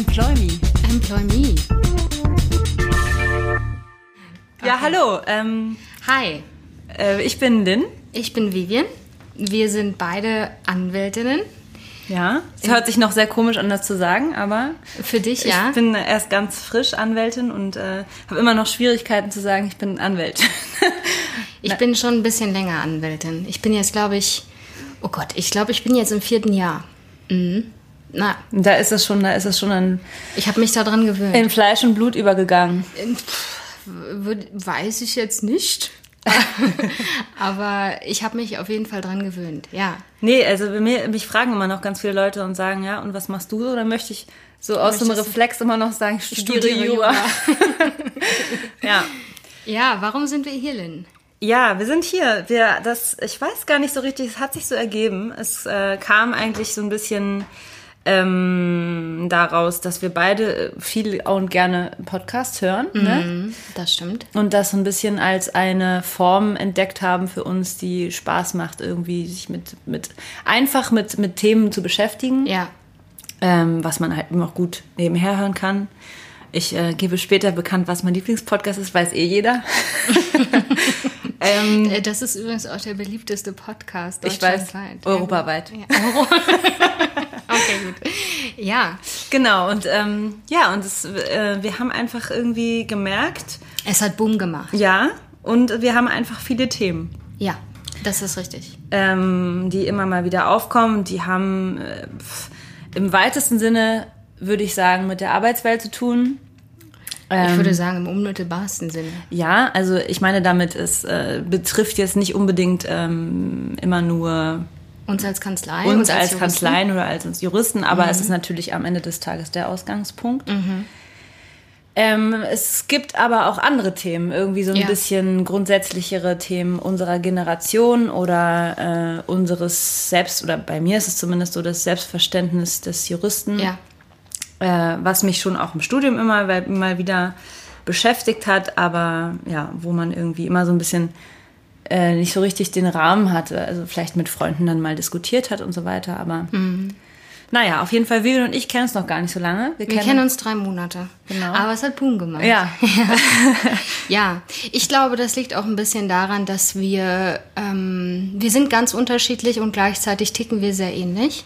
Employ Me. Employ Me. Ja, hallo. Ähm, Hi, äh, ich bin Lynn. ich bin Vivian. Wir sind beide Anwältinnen. Ja. Es hört sich noch sehr komisch an, das zu sagen, aber Für dich, ja. ich bin erst ganz frisch Anwältin und äh, habe immer noch Schwierigkeiten zu sagen, ich bin Anwältin. Ich bin schon ein bisschen länger Anwältin. Ich bin jetzt, glaube ich, oh Gott, ich glaube, ich bin jetzt im vierten Jahr. Mhm. Na, da ist es schon, da ist es schon in, ich habe mich daran gewöhnt. in Fleisch und Blut übergegangen. Würd- Weiß ich jetzt nicht. Aber ich habe mich auf jeden Fall dran gewöhnt, ja. Nee, also mir, mich fragen immer noch ganz viele Leute und sagen, ja, und was machst du so? Dann möchte ich so aus dem Möchtest Reflex immer noch sagen, ich studiere. Jura. ja. Ja, warum sind wir hier, Lynn? Ja, wir sind hier. Wir, das, ich weiß gar nicht so richtig, es hat sich so ergeben. Es äh, kam eigentlich so ein bisschen ähm, daraus, dass wir beide viel und gerne Podcasts hören. Ne? Mhm, das stimmt. Und das so ein bisschen als eine Form entdeckt haben für uns, die Spaß macht, irgendwie sich mit, mit einfach mit, mit Themen zu beschäftigen, Ja. ähm, was man halt immer auch gut nebenher hören kann. Ich äh, gebe später bekannt, was mein Lieblingspodcast ist, weiß eh jeder. ähm, Äh, Das ist übrigens auch der beliebteste Podcast Ich weiß, deutschlandweit. europaweit. Ja. okay, gut. Ja, Genau, und ähm, ja, und es, äh, wir haben einfach irgendwie gemerkt, es hat Boom gemacht. ja, und wir haben einfach viele Themen, Ja, das ist richtig. ähm, die immer mal wieder aufkommen. Die haben äh, im weitesten Sinne, würde ich sagen, mit der Arbeitswelt zu tun. Ich würde sagen, im unmittelbarsten Sinne. Ja, also ich meine damit, es äh, betrifft jetzt nicht unbedingt ähm, immer nur Uns als Kanzlei. uns als Juristen. Kanzleien oder als uns Juristen, aber es ist natürlich am Ende des Tages der Ausgangspunkt. Ähm, es gibt aber auch andere Themen, irgendwie so ein Ja. bisschen grundsätzlichere Themen unserer Generation oder äh, unseres Selbst, oder bei mir ist es zumindest so das Selbstverständnis des Juristen, Ja, äh, was mich schon auch im Studium immer mal wieder beschäftigt hat, aber ja, wo man irgendwie immer so ein bisschen äh, nicht so richtig den Rahmen hatte, also vielleicht mit Freunden dann mal diskutiert hat und so weiter, aber naja, auf jeden Fall, Vivian und ich kennen uns noch gar nicht so lange. wir kennen uns drei Monate. Genau. Aber es hat Boom gemacht. Ja, Ja, ich glaube, das liegt auch ein bisschen daran, dass wir, ähm, wir sind ganz unterschiedlich und gleichzeitig ticken wir sehr ähnlich.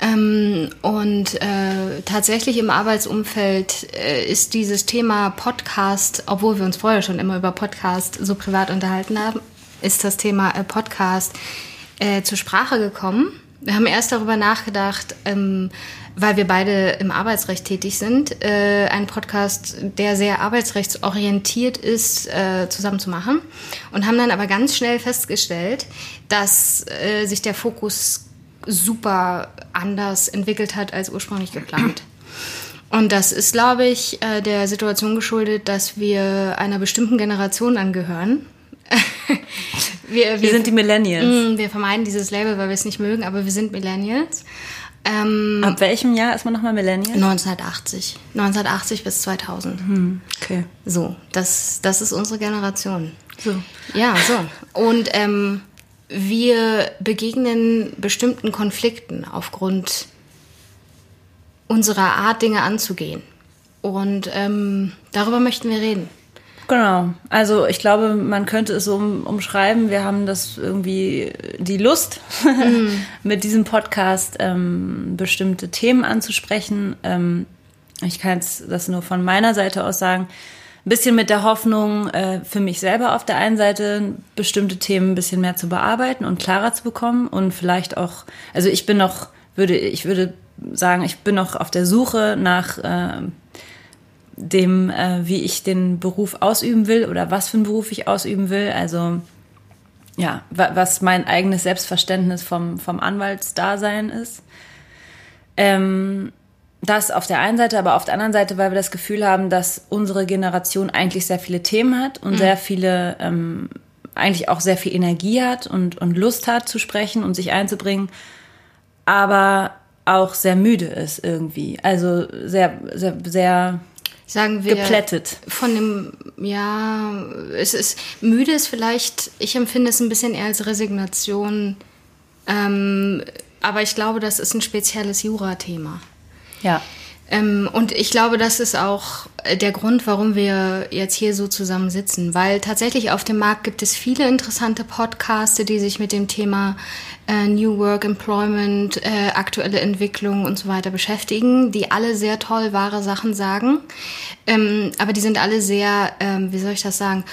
Ähm, und äh, tatsächlich im Arbeitsumfeld äh, ist dieses Thema Podcast, obwohl wir uns vorher schon immer über Podcast so privat unterhalten haben, ist das Thema äh, Podcast äh, zur Sprache gekommen. Wir haben erst darüber nachgedacht, ähm, weil wir beide im Arbeitsrecht tätig sind, äh, einen Podcast, der sehr arbeitsrechtsorientiert ist, äh, zusammen zu machen. Und haben dann aber ganz schnell festgestellt, dass äh, sich der Fokus super anders entwickelt hat als ursprünglich geplant. Und das ist, glaube ich, äh, der Situation geschuldet, dass wir einer bestimmten Generation angehören. wir, wir sind die Millennials. Mm, Wir vermeiden dieses Label, weil wir es nicht mögen, aber wir sind Millennials. Ähm, Ab welchem Jahr ist man nochmal Millennial? 1980. 1980 bis 2000. Okay. So, das, das ist unsere Generation. So. Ja, so. Und ähm, wir begegnen bestimmten Konflikten aufgrund unserer Art, Dinge anzugehen. Und ähm, darüber möchten wir reden. Genau. Also ich glaube, man könnte es so um, umschreiben. Wir haben das irgendwie die Lust, mit diesem Podcast ähm, bestimmte Themen anzusprechen. Ähm, ich kann jetzt das nur von meiner Seite aus sagen. Bisschen mit der Hoffnung, äh, für mich selber auf der einen Seite bestimmte Themen ein bisschen mehr zu bearbeiten und klarer zu bekommen und vielleicht auch, also ich bin noch, würde, ich würde sagen, ich bin noch auf der Suche nach äh, dem, äh, wie ich den Beruf ausüben will oder was für einen Beruf ich ausüben will. Also ja, wa was mein eigenes Selbstverständnis vom, vom Anwaltsdasein ist. Ähm, das auf der einen Seite, aber auf der anderen Seite, weil wir das Gefühl haben, dass unsere Generation eigentlich sehr viele Themen hat und sehr viele, ähm, eigentlich auch sehr viel Energie hat und, und Lust hat zu sprechen und sich einzubringen, aber auch sehr müde ist irgendwie. Also sehr, sehr, sehr Sagen wir geplättet. von dem, ja, es ist müde ist vielleicht, ich empfinde es ein bisschen eher als Resignation. Ähm, aber ich glaube, das ist ein spezielles Jura-Thema. Ja. Ähm, und ich glaube, das ist auch der Grund, warum wir jetzt hier so zusammen sitzen, weil tatsächlich auf dem Markt gibt es viele interessante Podcasts, die sich mit dem Thema äh, New Work, Employment, äh, aktuelle Entwicklung und so weiter beschäftigen, die alle sehr toll wahre Sachen sagen. Ähm, aber die sind alle sehr, ähm, wie soll ich das sagen,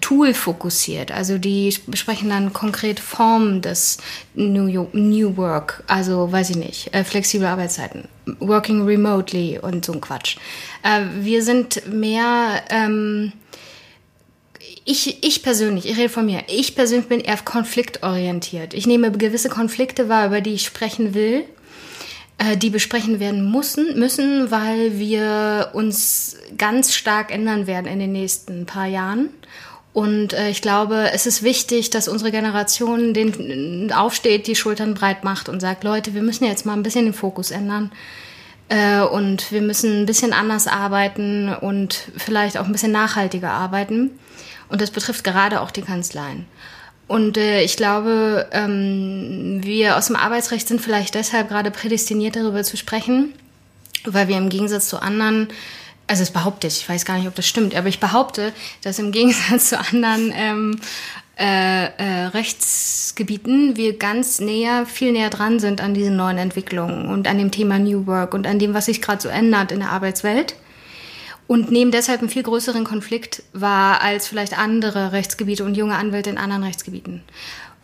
tool-fokussiert. Also die besprechen dann konkret Formen des New, New Work, also weiß ich nicht, äh, flexible Arbeitszeiten, working remotely und so ein Quatsch. Äh, wir sind mehr... Ähm, ich, ich persönlich, ich rede von mir, ich persönlich bin eher konfliktorientiert. Ich nehme gewisse Konflikte wahr, über die ich sprechen will, äh, die besprechen werden müssen, müssen, weil wir uns ganz stark ändern werden in den nächsten paar Jahren. Und äh, ich glaube, es ist wichtig, dass unsere Generation den aufsteht, die Schultern breit macht und sagt, Leute, wir müssen jetzt mal ein bisschen den Fokus ändern. Äh, und wir müssen ein bisschen anders arbeiten und vielleicht auch ein bisschen nachhaltiger arbeiten. Und das betrifft gerade auch die Kanzleien. Und äh, ich glaube, ähm, wir aus dem Arbeitsrecht sind vielleicht deshalb gerade prädestiniert, darüber zu sprechen, weil wir im Gegensatz zu anderen, also es behaupte ich, ich weiß gar nicht, ob das stimmt, aber ich behaupte, dass im Gegensatz zu anderen ähm, äh, äh, Rechtsgebieten wir ganz näher, viel näher dran sind an diesen neuen Entwicklungen und an dem Thema New Work und an dem, was sich gerade so ändert in der Arbeitswelt und nehmen deshalb einen viel größeren Konflikt wahr als vielleicht andere Rechtsgebiete und junge Anwälte in anderen Rechtsgebieten.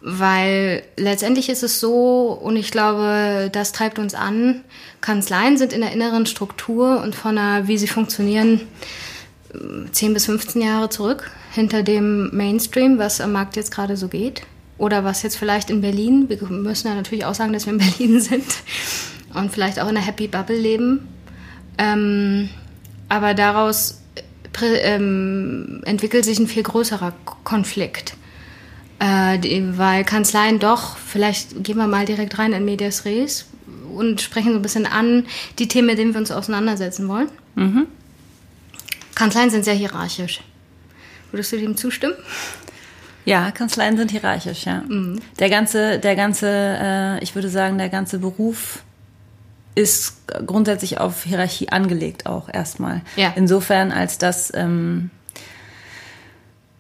Weil letztendlich ist es so, und ich glaube, das treibt uns an, Kanzleien sind in der inneren Struktur und von der, wie sie funktionieren, 10 bis 15 Jahre zurück hinter dem Mainstream, was am Markt jetzt gerade so geht. Oder was jetzt vielleicht in Berlin, wir müssen ja natürlich auch sagen, dass wir in Berlin sind und vielleicht auch in einer Happy Bubble leben. Ähm, aber daraus ähm, entwickelt sich ein viel größerer Konflikt. Äh, die, weil Kanzleien doch, vielleicht gehen wir mal direkt rein in Medias Res und sprechen so ein bisschen an die Themen, mit denen wir uns auseinandersetzen wollen. Mhm. Kanzleien sind sehr hierarchisch. Würdest du dem zustimmen? Ja, Kanzleien sind hierarchisch, ja. Mhm. Der ganze, der ganze, äh, ich würde sagen, der ganze Beruf ist grundsätzlich auf Hierarchie angelegt auch erstmal. Ja. Insofern als dass ähm,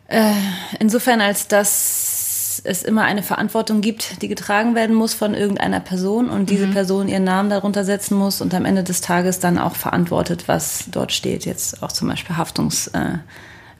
äh, insofern als dass es immer eine Verantwortung gibt, die getragen werden muss von irgendeiner Person und diese mhm. Person ihren Namen darunter setzen muss und am Ende des Tages dann auch verantwortet, was dort steht. Jetzt auch zum Beispiel Haftungs, äh,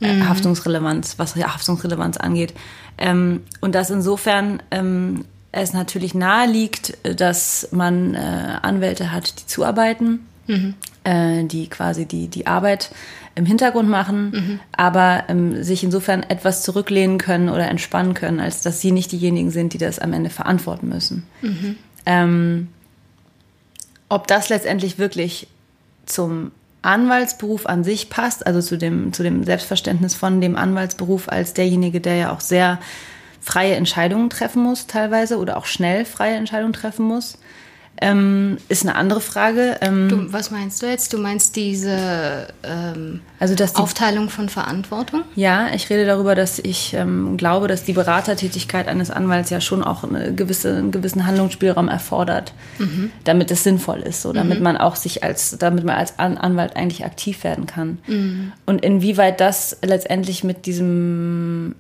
äh mhm. Haftungsrelevanz, was Haftungsrelevanz angeht. Ähm, und das insofern ähm, es natürlich nahe liegt, dass man äh, Anwälte hat, die zuarbeiten, mhm. äh, die quasi die, die Arbeit im Hintergrund machen, mhm. aber ähm, sich insofern etwas zurücklehnen können oder entspannen können, als dass sie nicht diejenigen sind, die das am Ende verantworten müssen. Mhm. Ähm, ob das letztendlich wirklich zum Anwaltsberuf an sich passt, also zu dem, zu dem Selbstverständnis von dem Anwaltsberuf als derjenige, der ja auch sehr freie Entscheidungen treffen muss teilweise oder auch schnell freie Entscheidungen treffen muss. Ähm, ist eine andere Frage. Ähm, du, was meinst du jetzt? Du meinst diese ähm, also dass die, Aufteilung von Verantwortung? Ja, ich rede darüber, dass ich ähm, glaube, dass die Beratertätigkeit eines Anwalts ja schon auch eine gewisse, einen gewissen Handlungsspielraum erfordert, mhm. damit es sinnvoll ist, so damit mhm. man auch sich als, damit man als An Anwalt eigentlich aktiv werden kann. Mhm. Und inwieweit das letztendlich mit diesem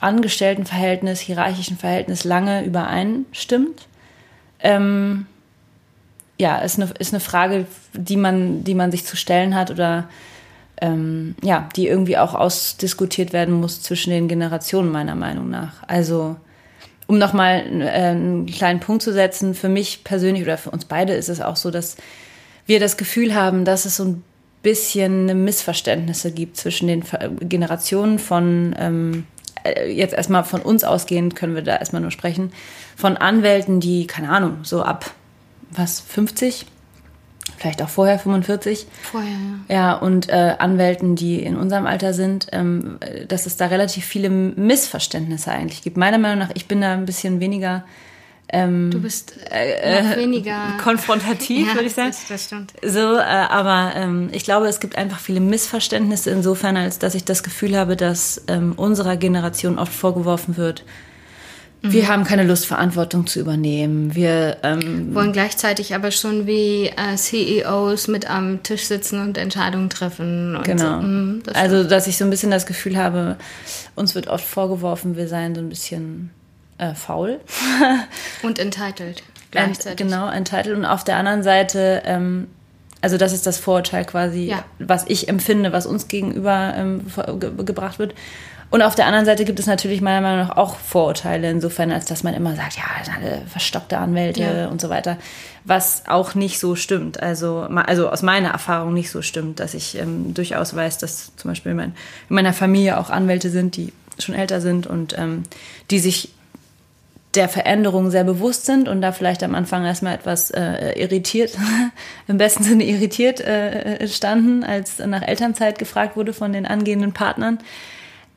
Angestelltenverhältnis, hierarchischen Verhältnis lange übereinstimmt. Ähm, ja, ist eine, ist eine Frage, die man, die man sich zu stellen hat oder ähm, ja, die irgendwie auch ausdiskutiert werden muss zwischen den Generationen, meiner Meinung nach. Also, um nochmal äh, einen kleinen Punkt zu setzen, für mich persönlich oder für uns beide ist es auch so, dass wir das Gefühl haben, dass es so ein bisschen Missverständnisse gibt zwischen den Generationen von ähm, äh, jetzt erstmal von uns ausgehend können wir da erstmal nur sprechen, von Anwälten, die, keine Ahnung, so ab was, 50? Vielleicht auch vorher 45. Vorher, ja. Ja, und äh, Anwälten, die in unserem Alter sind, ähm, dass es da relativ viele Missverständnisse eigentlich gibt. Meiner Meinung nach, ich bin da ein bisschen weniger ähm, du bist äh, noch weniger konfrontativ, ja, würde ich sagen. Das, das stimmt. So, äh, aber ähm, ich glaube, es gibt einfach viele Missverständnisse insofern, als dass ich das Gefühl habe, dass ähm, unserer Generation oft vorgeworfen wird, Wir haben keine Lust, Verantwortung zu übernehmen. Wir ähm, wollen gleichzeitig aber schon wie äh, CEOs mit am Tisch sitzen und Entscheidungen treffen. Und genau. So. Mm, das also, dass ich so ein bisschen das Gefühl habe, uns wird oft vorgeworfen, wir seien so ein bisschen äh, faul. und entitled. Gleichzeitig. Ent, genau, entitled. Und auf der anderen Seite, ähm, also das ist das Vorurteil quasi, ja. was ich empfinde, was uns gegenüber ähm, ge gebracht wird. Und auf der anderen Seite gibt es natürlich meiner Meinung nach auch Vorurteile, insofern, als dass man immer sagt, ja, alle verstockte Anwälte ja. und so weiter, was auch nicht so stimmt. Also, also aus meiner Erfahrung nicht so stimmt, dass ich ähm, durchaus weiß, dass zum Beispiel mein, in meiner Familie auch Anwälte sind, die schon älter sind und ähm, die sich der Veränderung sehr bewusst sind und da vielleicht am Anfang erstmal etwas äh, irritiert, im besten Sinne irritiert äh, standen, als nach Elternzeit gefragt wurde von den angehenden Partnern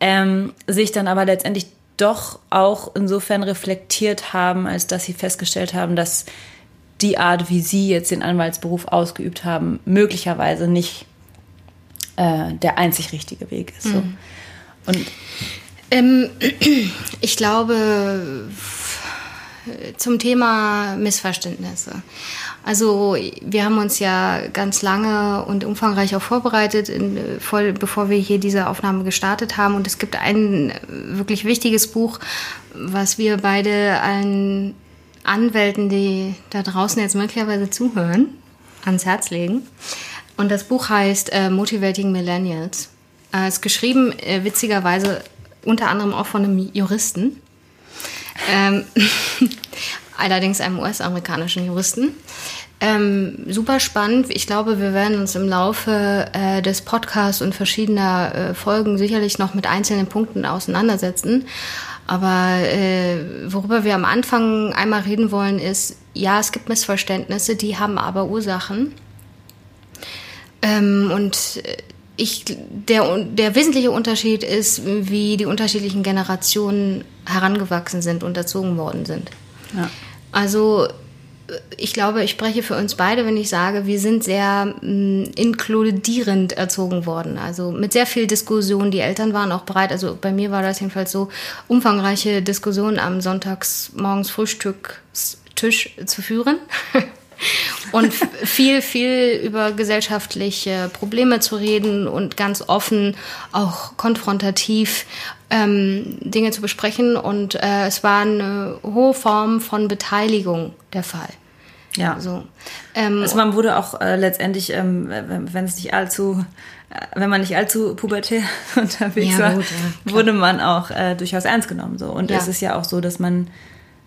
ähm, sich dann aber letztendlich doch auch insofern reflektiert haben, als dass sie festgestellt haben, dass die Art, wie sie jetzt den Anwaltsberuf ausgeübt haben, möglicherweise nicht äh, der einzig richtige Weg ist. So. Mhm. Und ähm, ich glaube, zum Thema Missverständnisse. Also wir haben uns ja ganz lange und umfangreich auch vorbereitet, in, voll, bevor wir hier diese Aufnahme gestartet haben. Und es gibt ein wirklich wichtiges Buch, was wir beide allen Anwälten, die da draußen jetzt möglicherweise zuhören, ans Herz legen. Und das Buch heißt äh, Motivating Millennials. Es äh, ist geschrieben, äh, witzigerweise, unter anderem auch von einem Juristen. Ähm, allerdings einem US-amerikanischen Juristen. Ähm, super spannend. Ich glaube, wir werden uns im Laufe äh, des Podcasts und verschiedener äh, Folgen sicherlich noch mit einzelnen Punkten auseinandersetzen. Aber äh, worüber wir am Anfang einmal reden wollen, ist, ja, es gibt Missverständnisse, die haben aber Ursachen. Ähm, und ich, der, der wesentliche Unterschied ist, wie die unterschiedlichen Generationen herangewachsen sind und erzogen worden sind. Ja. Also ich glaube, ich spreche für uns beide, wenn ich sage, wir sind sehr mh, mm, inkludierend erzogen worden. Also mit sehr viel Diskussion. Die Eltern waren auch bereit. Also bei mir war das jedenfalls so, umfangreiche Diskussionen am Sonntagsmorgens Frühstückstisch zu führen. und viel, viel über gesellschaftliche Probleme zu reden und ganz offen, auch konfrontativ ähm, Dinge zu besprechen. Und äh, es war eine hohe Form von Beteiligung der Fall. Ja. So. Ähm, also man wurde auch äh, letztendlich, ähm, wenn es nicht allzu, äh, wenn man nicht allzu pubertär unterwegs ja, war, gut, ja, wurde man auch äh, durchaus ernst genommen. So. Und ja. es ist ja auch so, dass man,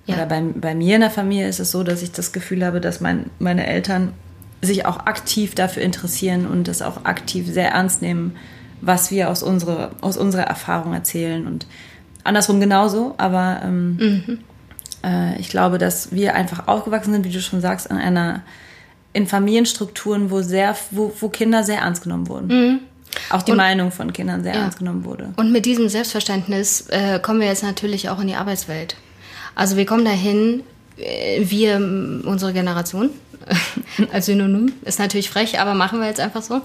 oder bei, bei mir in der Familie ist es so, dass ich das Gefühl habe, dass mein, meine Eltern sich auch aktiv dafür interessieren und das auch aktiv sehr ernst nehmen, was wir aus, unsere, aus unserer Erfahrung erzählen und andersrum genauso, aber ähm, mhm. äh, ich glaube, dass wir einfach aufgewachsen sind, wie du schon sagst, in einer in Familienstrukturen, wo sehr, wo, wo Kinder sehr ernst genommen wurden. Mhm. Auch die und, Meinung von Kindern sehr ja. ernst genommen wurde. Und mit diesem Selbstverständnis äh, kommen wir jetzt natürlich auch in die Arbeitswelt. Also wir kommen dahin, äh, wir, unsere Generation, als Synonym. Ist natürlich frech, aber machen wir jetzt einfach so.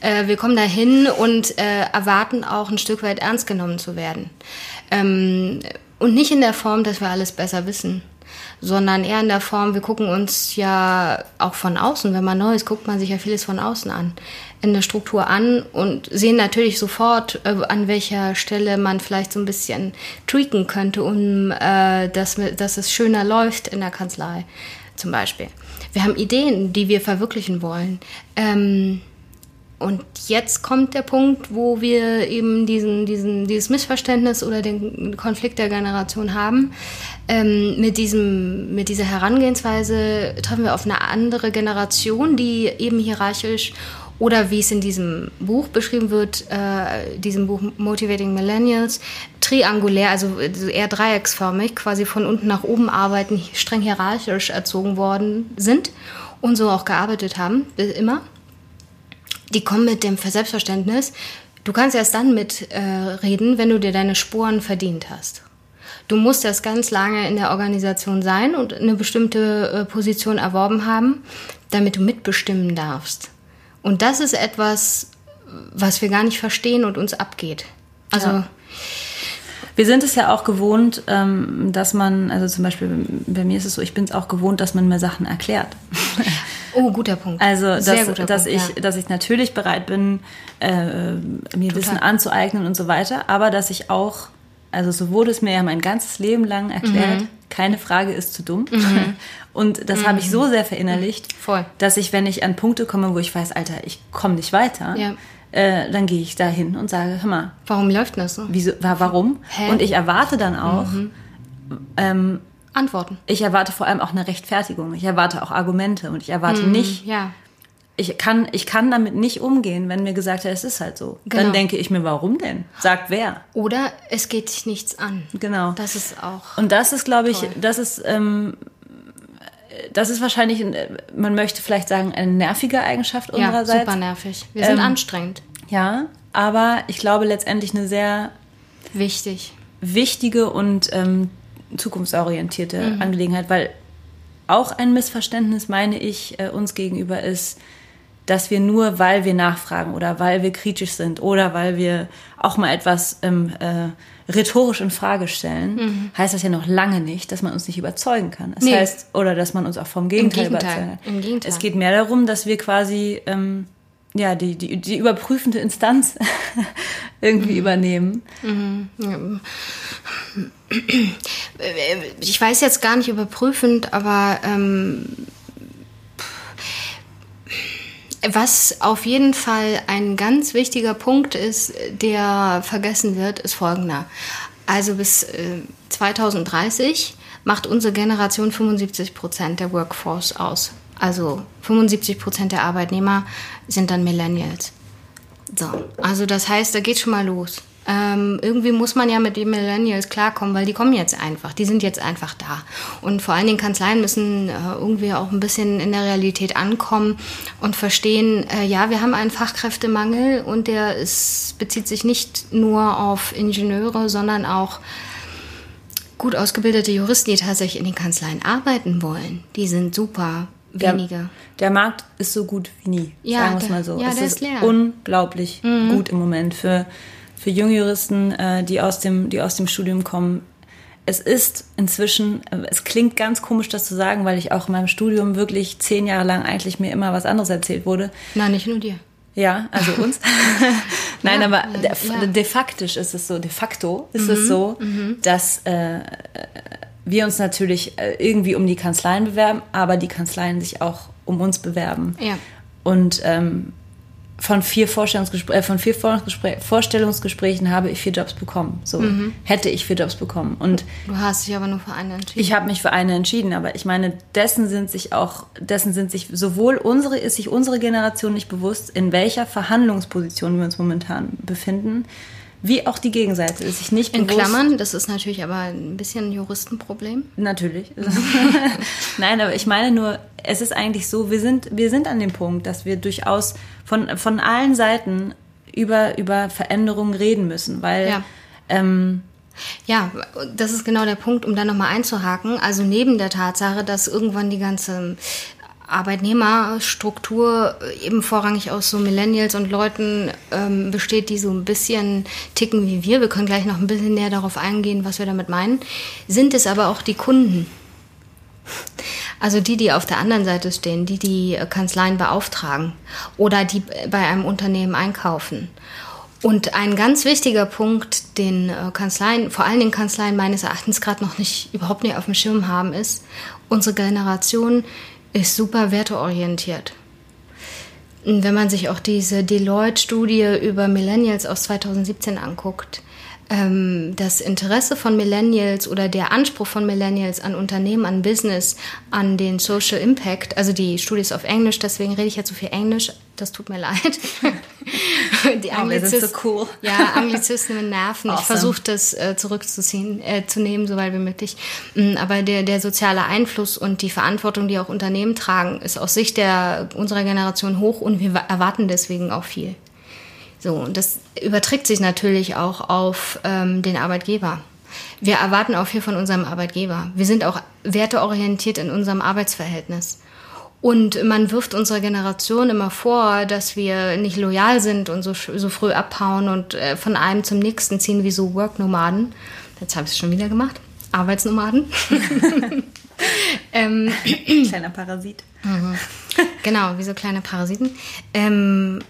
Äh, wir kommen dahin und äh, erwarten auch ein Stück weit ernst genommen zu werden. Ähm, und nicht in der Form, dass wir alles besser wissen, sondern eher in der Form, wir gucken uns ja auch von außen, wenn man neu ist, guckt man sich ja vieles von außen an, in der Struktur an und sehen natürlich sofort, äh, an welcher Stelle man vielleicht so ein bisschen tweaken könnte, um äh, dass, dass es schöner läuft in der Kanzlei zum Beispiel. Wir haben Ideen, die wir verwirklichen wollen. Ähm, und jetzt kommt der Punkt, wo wir eben diesen, diesen, dieses Missverständnis oder den Konflikt der Generation haben. Ähm, mit, diesem, mit dieser Herangehensweise treffen wir auf eine andere Generation, die eben hierarchisch oder wie es in diesem Buch beschrieben wird, äh, diesem Buch Motivating Millennials, triangulär, also eher dreiecksförmig, quasi von unten nach oben arbeiten, streng hierarchisch erzogen worden sind und so auch gearbeitet haben, immer. Die kommen mit dem Selbstverständnis, du kannst erst dann mitreden, äh, wenn du dir deine Sporen verdient hast. Du musst erst ganz lange in der Organisation sein und eine bestimmte äh, Position erworben haben, damit du mitbestimmen darfst. Und das ist etwas, was wir gar nicht verstehen und uns abgeht. Also. Ja. Wir sind es ja auch gewohnt, ähm, dass man, also zum Beispiel bei mir ist es so, ich bin es auch gewohnt, dass man mir Sachen erklärt. Oh, guter Punkt. Also, dass, dass, Punkt, ich, ja. dass ich natürlich bereit bin, äh, mir Total. Wissen anzueignen und so weiter, aber dass ich auch, also so wurde es mir ja mein ganzes Leben lang erklärt, mhm. keine Frage ist zu dumm. Mhm. Und das mhm. habe ich so sehr verinnerlicht, Voll. dass ich, wenn ich an Punkte komme, wo ich weiß, Alter, ich komme nicht weiter, ja äh, dann gehe ich da hin und sage, hör mal. Warum läuft das so? Wieso, warum? Hä? Und ich erwarte dann auch mhm. ähm, Antworten. Ich erwarte vor allem auch eine Rechtfertigung. Ich erwarte auch Argumente und ich erwarte mhm, nicht. Ja. Ich kann, ich kann damit nicht umgehen, wenn mir gesagt wird, es ist halt so. Genau. Dann denke ich mir, warum denn? Sagt wer? Oder es geht dich nichts an. Genau. Das ist auch. Und das ist, glaube ich, das ist ähm, das ist wahrscheinlich, man möchte vielleicht sagen, eine nervige Eigenschaft unsererseits. Ja, super nervig. Wir sind ähm, anstrengend. Ja, aber ich glaube letztendlich eine sehr wichtig, wichtige und ähm, zukunftsorientierte mhm. Angelegenheit, weil auch ein Missverständnis, meine ich, äh, uns gegenüber ist, dass wir nur, weil wir nachfragen oder weil wir kritisch sind oder weil wir auch mal etwas ähm, äh, rhetorisch in Frage stellen, mhm. heißt das ja noch lange nicht, dass man uns nicht überzeugen kann. Das nee. heißt, oder dass man uns auch vom Gegenteil, Im Gegenteil. überzeugen kann. Im Gegenteil. Es geht mehr darum, dass wir quasi ähm, ja, die, die, die überprüfende Instanz irgendwie mhm. übernehmen. Mhm. Ich weiß jetzt gar nicht überprüfend, aber ähm, was auf jeden Fall ein ganz wichtiger Punkt ist, der vergessen wird, ist folgender. Also bis äh, 2030 macht unsere Generation 75 Prozent der Workforce aus. Also 75 Prozent der Arbeitnehmer sind dann Millennials. So, also das heißt, da geht schon mal los ähm, irgendwie muss man ja mit den Millennials klarkommen, weil die kommen jetzt einfach, die sind jetzt einfach da. Und vor allen Dingen Kanzleien müssen äh, irgendwie auch ein bisschen in der Realität ankommen und verstehen, äh, ja, wir haben einen Fachkräftemangel und der ist, bezieht sich nicht nur auf Ingenieure, sondern auch gut ausgebildete Juristen, die tatsächlich in den Kanzleien arbeiten wollen. Die sind super wenige. Der, der Markt ist so gut wie nie, ja, sagen wir es mal so. Ja, es ist, ist unglaublich mhm. gut im Moment für für Jungjuristen, äh, die, aus dem, die aus dem Studium kommen. Es ist inzwischen, äh, es klingt ganz komisch, das zu sagen, weil ich auch in meinem Studium wirklich zehn Jahre lang eigentlich mir immer was anderes erzählt wurde. Nein, nicht nur dir. Ja, also uns. Nein, ja, aber de, ja. de facto ist es so, de facto ist mhm, es so, mhm. dass äh, wir uns natürlich äh, irgendwie um die Kanzleien bewerben, aber die Kanzleien sich auch um uns bewerben. Ja. Und ähm, von vier, Vorstellungsgespr äh, von vier Vorstellungsgesprächen habe ich vier Jobs bekommen. So mhm. hätte ich vier Jobs bekommen. Und du hast dich aber nur für eine entschieden. Ich habe mich für eine entschieden, aber ich meine, dessen sind sich auch, dessen sind sich sowohl unsere, ist sich unsere Generation nicht bewusst, in welcher Verhandlungsposition wir uns momentan befinden wie auch die Gegenseite ist sich nicht In bewusst. Klammern, das ist natürlich aber ein bisschen ein Juristenproblem. Natürlich. Nein, aber ich meine nur, es ist eigentlich so, wir sind, wir sind an dem Punkt, dass wir durchaus von, von allen Seiten über, über Veränderungen reden müssen, weil ja. Ähm, ja, das ist genau der Punkt, um da nochmal einzuhaken. Also neben der Tatsache, dass irgendwann die ganze Arbeitnehmerstruktur eben vorrangig aus so Millennials und Leuten ähm, besteht, die so ein bisschen ticken wie wir. Wir können gleich noch ein bisschen näher darauf eingehen, was wir damit meinen. Sind es aber auch die Kunden? Also die, die auf der anderen Seite stehen, die die Kanzleien beauftragen oder die bei einem Unternehmen einkaufen. Und ein ganz wichtiger Punkt, den äh, Kanzleien, vor allen Dingen Kanzleien meines Erachtens gerade noch nicht überhaupt nicht auf dem Schirm haben, ist, unsere Generation ist super werteorientiert. Wenn man sich auch diese Deloitte-Studie über Millennials aus 2017 anguckt, ähm, das Interesse von Millennials oder der Anspruch von Millennials an Unternehmen, an Business, an den Social Impact, also die Studie ist auf Englisch, deswegen rede ich jetzt so viel Englisch, das tut mir leid. die Anglizisten, so cool. Ja, Anglizismen nerven. Awesome. Ich versuche das äh, zurückzuziehen, äh, zu nehmen, soweit wie möglich. Mm, aber der, der soziale Einfluss und die Verantwortung, die auch Unternehmen tragen, ist aus Sicht der, unserer Generation hoch und wir erwarten deswegen auch viel. So, und das überträgt sich natürlich auch auf ähm, den Arbeitgeber. Wir erwarten auch viel von unserem Arbeitgeber. Wir sind auch werteorientiert in unserem Arbeitsverhältnis. Und man wirft unserer Generation immer vor, dass wir nicht loyal sind und so, so früh abhauen und äh, von einem zum nächsten ziehen wie so Work-Nomaden. Jetzt habe ich es schon wieder gemacht. Arbeitsnomaden. ähm, Kleiner Parasit. Mhm. Genau, wie so kleine Parasiten. Ähm,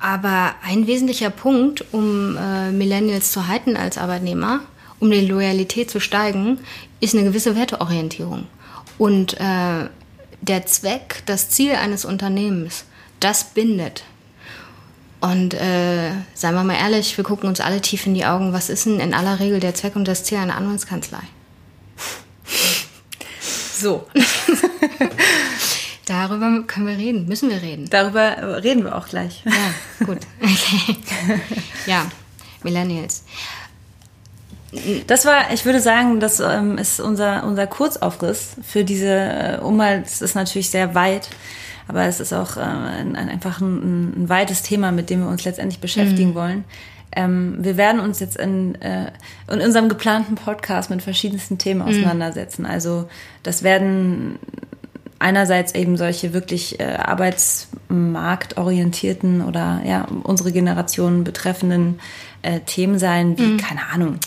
aber ein wesentlicher Punkt, um äh, Millennials zu halten als Arbeitnehmer, um die Loyalität zu steigen, ist eine gewisse Werteorientierung. Und äh, der Zweck, das Ziel eines Unternehmens, das bindet. Und äh, seien wir mal ehrlich, wir gucken uns alle tief in die Augen. Was ist denn in aller Regel der Zweck und das Ziel einer Anwaltskanzlei? So. Darüber können wir reden, müssen wir reden. Darüber reden wir auch gleich. Ja, gut. Okay. Ja, Millennials. Das war, ich würde sagen, das ähm, ist unser, unser Kurzaufriss für diese, äh, um mal, es ist natürlich sehr weit, aber es ist auch äh, ein, einfach ein, ein, weites Thema, mit dem wir uns letztendlich beschäftigen mhm. wollen. Ähm, wir werden uns jetzt in, äh, in unserem geplanten Podcast mit verschiedensten Themen mhm. auseinandersetzen. Mhm. Also das werden einerseits eben solche wirklich äh, arbeitsmarktorientierten oder ja unsere Generation betreffenden äh, Themen sein, wie, mhm. keine Ahnung,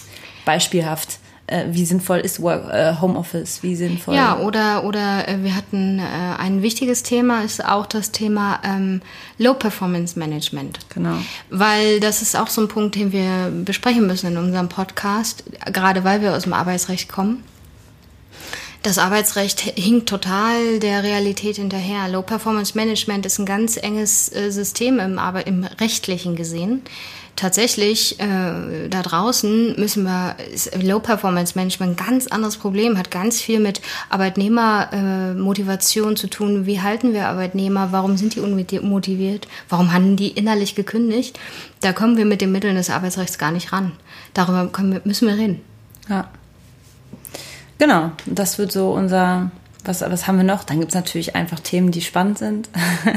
beispielhaft äh, wie sinnvoll ist Work, äh, Homeoffice, wie sinnvoll. Ja, oder, oder äh, wir hatten ein wichtiges Thema, ist auch das Thema ähm, Low Performance Management. Genau. Weil das ist auch so ein Punkt, den wir besprechen müssen in unserem Podcast, gerade weil wir aus dem Arbeitsrecht kommen. Das Arbeitsrecht hinkt total der Realität hinterher. Low Performance Management ist ein ganz enges System im, aber im rechtlichen gesehen tatsächlich äh, da draußen müssen wir Low Performance Management ein ganz anderes Problem hat ganz viel mit Arbeitnehmermotivation äh, zu tun. Wie halten wir Arbeitnehmer? Warum sind die unmotiviert? Warum haben die innerlich gekündigt? Da kommen wir mit den Mitteln des Arbeitsrechts gar nicht ran. Darüber wir, müssen wir reden. Ja. Genau, das wird so unser was, was haben wir noch? Dann gibt es natürlich einfach Themen, die spannend sind.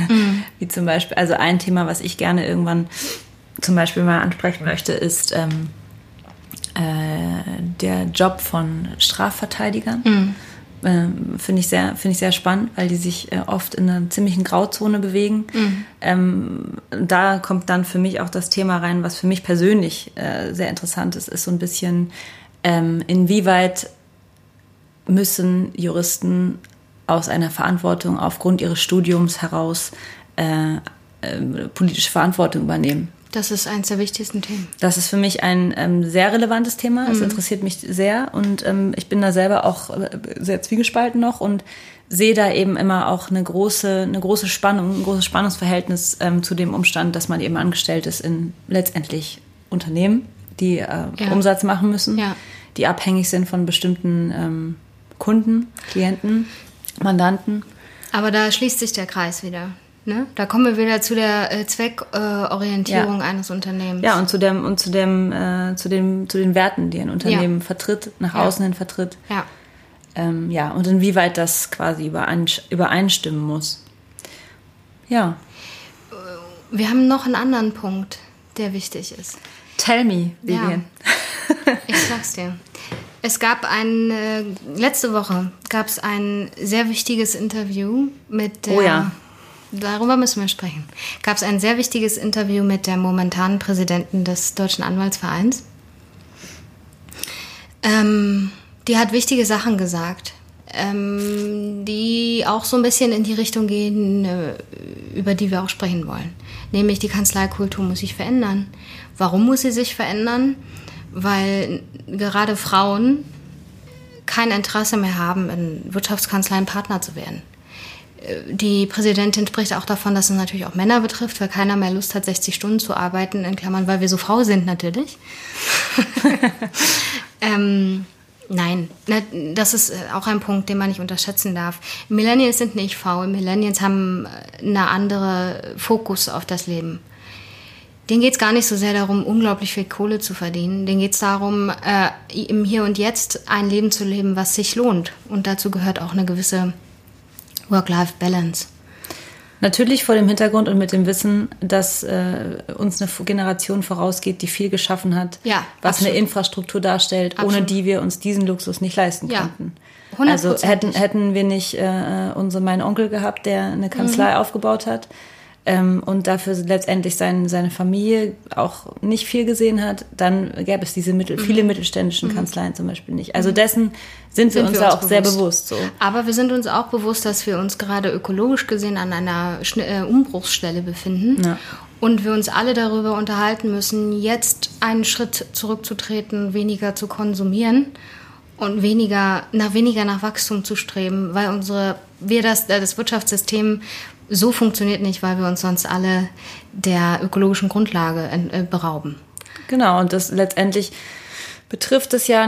Mhm. Wie zum Beispiel, also ein Thema, was ich gerne irgendwann zum Beispiel mal ansprechen möchte, ist ähm, äh, der Job von Strafverteidigern. Mhm. Ähm, finde ich sehr finde ich sehr spannend, weil die sich äh, oft in einer ziemlichen Grauzone bewegen. Mhm. Ähm, da kommt dann für mich auch das Thema rein, was für mich persönlich äh, sehr interessant ist, ist so ein bisschen ähm, inwieweit müssen Juristen aus einer Verantwortung aufgrund ihres Studiums heraus äh, äh politische Verantwortung übernehmen. Das ist eines der wichtigsten Themen. Das ist für mich ein ähm, sehr relevantes Thema. Es mhm. interessiert mich sehr und ähm, ich bin da selber auch äh, sehr zwiegespalten noch und sehe da eben immer auch eine große, eine große Spannung, ein großes Spannungsverhältnis ähm, zu dem Umstand, dass man eben angestellt ist in letztendlich Unternehmen, die äh, ja. Umsatz machen müssen, ja. die abhängig sind von bestimmten ähm, Kunden, Klienten, Mandanten. Aber da schließt sich der Kreis wieder. Ne? Da kommen wir wieder zu der äh, Zweckorientierung äh, ja. eines Unternehmens. Ja, und zu dem und zu dem äh, zu dem zu den Werten, die ein Unternehmen ja. vertritt, nach ja. außen hin vertritt. Ja. Ähm, ja, und inwieweit das quasi übereinstimmen muss. Ja. Wir haben noch einen anderen Punkt, der wichtig ist. Tell me, Vivian. Ich sag's dir. Es gab ein, äh, letzte Woche gab es ein sehr wichtiges Interview mit der oh ja darüber müssen wir sprechen. Gab es ein sehr wichtiges Interview mit der momentanen Präsidentin des Deutschen Anwaltsvereins. Ähm, die hat wichtige Sachen gesagt, ähm, die auch so ein bisschen in die Richtung gehen, äh, über die wir auch sprechen wollen. Nämlich die Kanzleikultur muss sich verändern. Warum muss sie sich verändern? Weil gerade Frauen kein Interesse mehr haben, in Wirtschaftskanzleien Partner zu werden die Präsidentin spricht auch davon, dass es natürlich auch Männer betrifft, weil keiner mehr Lust hat, 60 Stunden zu arbeiten, in Klammern, weil wir so Frau sind natürlich. ähm, nein, ne, das ist äh, auch ein Punkt, den man nicht unterschätzen darf. Millennials sind nicht faul, Millennials haben äh, eine andere Fokus auf das Leben. Denen geht es gar nicht so sehr darum, unglaublich viel Kohle zu verdienen. Denen geht es darum, äh, im Hier und Jetzt ein Leben zu leben, was sich lohnt. Und dazu gehört auch eine gewisse Work-Life-Balance. Natürlich vor dem Hintergrund und mit dem Wissen, dass äh, uns eine Generation vorausgeht, die viel geschaffen hat, Ja, was absolut. eine Infrastruktur darstellt, ohne Absolut. die wir uns diesen Luxus nicht leisten Ja, könnten. Also hundertprozentig. hätten, hätten wir nicht äh, unsere, meinen Onkel gehabt, der eine Kanzlei Mhm. aufgebaut hat ähm, und dafür letztendlich sein, seine Familie auch nicht viel gesehen hat, dann gäbe es diese Mittel, Mhm. viele mittelständischen Kanzleien zum Beispiel nicht. Also dessen sind wir Sind uns wir uns auch sehr bewusst. bewusst. So. Aber wir sind uns auch bewusst, dass wir uns gerade ökologisch gesehen an einer äh, Umbruchsstelle befinden. Ja. Und wir uns alle darüber unterhalten müssen, jetzt einen Schritt zurückzutreten, weniger zu konsumieren und weniger nach weniger nach Wachstum zu streben, weil unsere wir das äh, das Wirtschaftssystem so funktioniert nicht, weil wir uns sonst alle der ökologischen Grundlage äh, berauben. Genau, und das letztendlich betrifft es ja,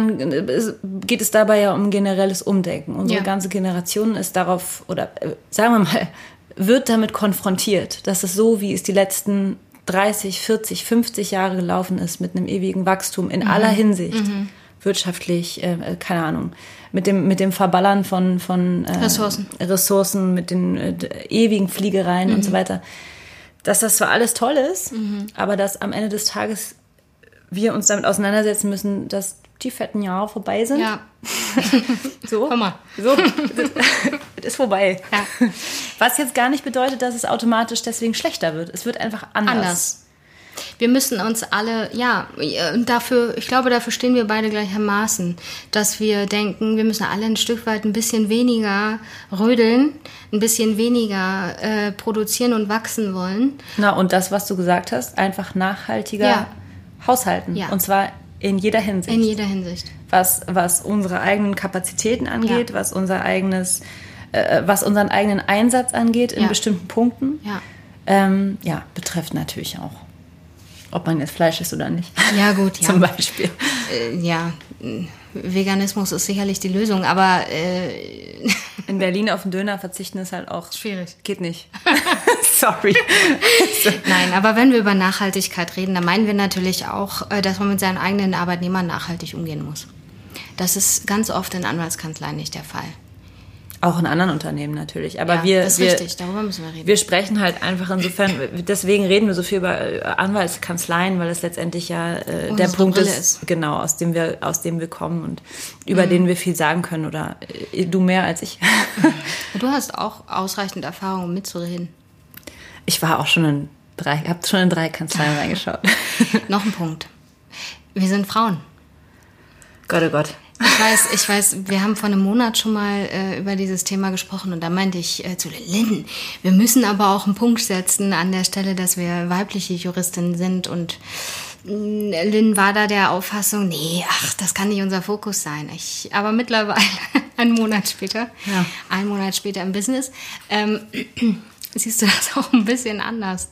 geht es dabei ja um generelles Umdenken. Unsere Ja. ganze Generation ist darauf, oder äh, sagen wir mal, wird damit konfrontiert, dass es so, wie es die letzten 30, 40, 50 Jahre gelaufen ist, mit einem ewigen Wachstum in aller Hinsicht, wirtschaftlich, äh, äh, keine Ahnung, mit dem, mit dem Verballern von, von äh, Ressourcen. Ressourcen, mit den äh, ewigen Fliegereien und so weiter, dass das zwar alles toll ist, aber dass am Ende des Tages wir uns damit auseinandersetzen müssen, dass die fetten Jahre vorbei sind. Ja, So. Hör mal. So. Es ist vorbei. Ja. Was jetzt gar nicht bedeutet, dass es automatisch deswegen schlechter wird. Es wird einfach anders. anders. Wir müssen uns alle, ja, dafür, ich glaube, dafür stehen wir beide gleichermaßen, dass wir denken, wir müssen alle ein Stück weit ein bisschen weniger rödeln, ein bisschen weniger äh, produzieren und wachsen wollen. Na, und das, was du gesagt hast, einfach nachhaltiger Ja. Haushalten. Ja. Und zwar in jeder Hinsicht. In jeder Hinsicht. was, was unsere eigenen Kapazitäten angeht, Ja. was unser eigenes, äh, was unseren eigenen Einsatz angeht in Ja. bestimmten Punkten. Ja. Ähm, ja, betrifft natürlich auch. Ob man jetzt Fleisch isst oder nicht. Ja, gut, ja. Zum Beispiel. Äh, ja, Veganismus ist sicherlich die Lösung, aber äh, In Berlin auf den Döner verzichten ist halt auch Schwierig. Geht nicht. Sorry. Nein, aber wenn wir über Nachhaltigkeit reden, dann meinen wir natürlich auch, äh, dass man mit seinen eigenen Arbeitnehmern nachhaltig umgehen muss. Das ist ganz oft in Anwaltskanzleien nicht der Fall. Auch in anderen Unternehmen natürlich. Aber ja, wir, das ist wir, richtig, darüber müssen wir reden. wir sprechen halt einfach insofern, deswegen reden wir so viel über äh, Anwaltskanzleien, weil es letztendlich ja äh, der Punkt Brille ist. Mhm. genau, aus dem wir, aus dem wir kommen und über den wir viel sagen können oder äh, du mehr als ich. du hast auch ausreichend Erfahrung, um mitzureden. Ich war auch schon in drei, hab schon in drei Kanzleien reingeschaut. Noch ein Punkt. Wir sind Frauen. Gott, oh Gott. Ich weiß, ich weiß, wir haben vor einem Monat schon mal äh, über dieses Thema gesprochen und da meinte ich äh, zu Lynn, wir müssen aber auch einen Punkt setzen an der Stelle, dass wir weibliche Juristinnen sind und mh, Lynn war da der Auffassung, nee, ach, das kann nicht unser Fokus sein. Ich, aber mittlerweile, einen Monat später, Ja. einen Monat später im Business, ähm, siehst du das auch ein bisschen anders.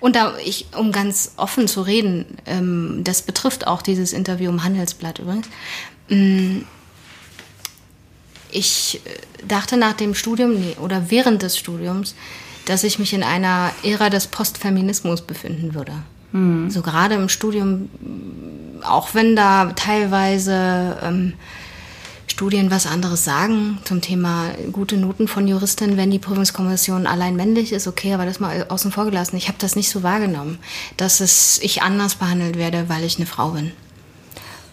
Und da ich, um ganz offen zu reden, ähm, das betrifft auch dieses Interview im Handelsblatt übrigens. mm, Ich äh, dachte nach dem Studium, nee, oder während des Studiums, dass ich mich in einer Ära des Postfeminismus befinden würde. So gerade im Studium, auch wenn da teilweise ähm, Studien was anderes sagen zum Thema gute Noten von Juristinnen, wenn die Prüfungskommission allein männlich ist, okay, aber das mal außen vor gelassen. Ich habe das nicht so wahrgenommen, dass es ich anders behandelt werde, weil ich eine Frau bin.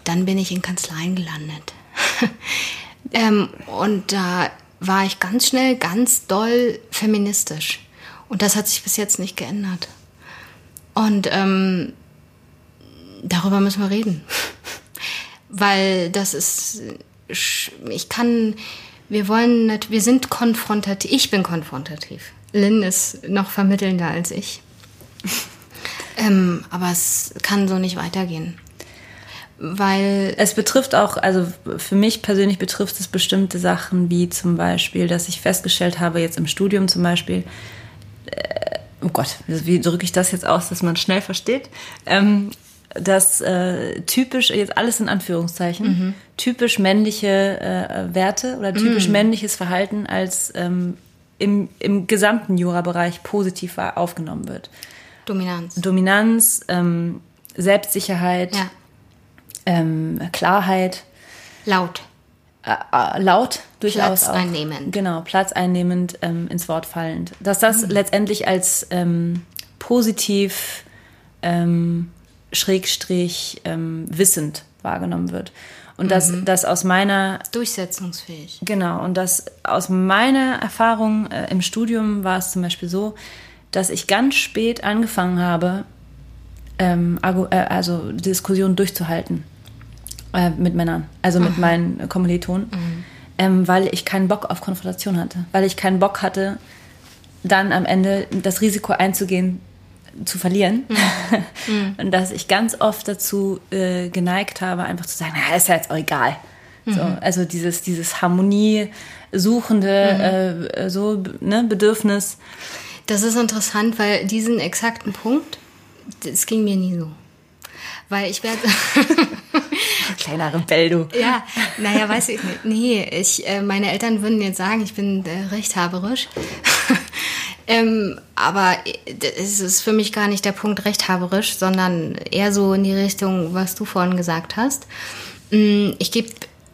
Dann bin ich in Kanzleien gelandet. ähm, und da war ich ganz schnell ganz doll feministisch. Und das hat sich bis jetzt nicht geändert. Und ähm, darüber müssen wir reden. Weil das ist, ich kann, wir wollen, wir sind konfrontativ, ich bin konfrontativ. Lynn ist noch vermittelnder als ich. ähm, aber es kann so nicht weitergehen. Weil, Es betrifft auch, also für mich persönlich betrifft es bestimmte Sachen, wie zum Beispiel, dass ich festgestellt habe, jetzt im Studium zum Beispiel, äh, oh Gott, wie drücke ich das jetzt aus, dass man schnell versteht? Ähm, dass äh, typisch, jetzt alles in Anführungszeichen, typisch männliche äh, Werte oder typisch männliches Verhalten als ähm, im, im gesamten Jura-Bereich positiv aufgenommen wird. Dominanz. Dominanz, ähm, Selbstsicherheit, Ja, ähm, Klarheit, laut. äh, äh, laut durchaus Platz auch. einnehmend. Genau, Platz einnehmend, ähm, ins Wort fallend. Dass das letztendlich als ähm, positiv, ähm, schrägstrich, ähm, wissend wahrgenommen wird. Und dass das aus meiner Durchsetzungsfähig. Genau, und das aus meiner Erfahrung äh, im Studium war es zum Beispiel so, dass ich ganz spät angefangen habe, ähm, äh, also Diskussionen durchzuhalten äh, mit Männern, also mit meinen Kommilitonen, ähm, weil ich keinen Bock auf Konfrontation hatte, weil ich keinen Bock hatte, dann am Ende das Risiko einzugehen, zu verlieren. und dass ich ganz oft dazu äh, geneigt habe, einfach zu sagen, na, ist ja jetzt auch egal. So, also dieses, dieses harmoniesuchende äh, so ne, Bedürfnis. Das ist interessant, weil diesen exakten Punkt, das ging mir nie so. Weil ich werde. Kleiner Rebell, du. ja, naja, weiß ich nicht. Nee, ich, äh, meine Eltern würden jetzt sagen, ich bin äh, rechthaberisch. Ähm, aber es ist für mich gar nicht der Punkt rechthaberisch, sondern eher so in die Richtung, was du vorhin gesagt hast. Mm, Ich gebe,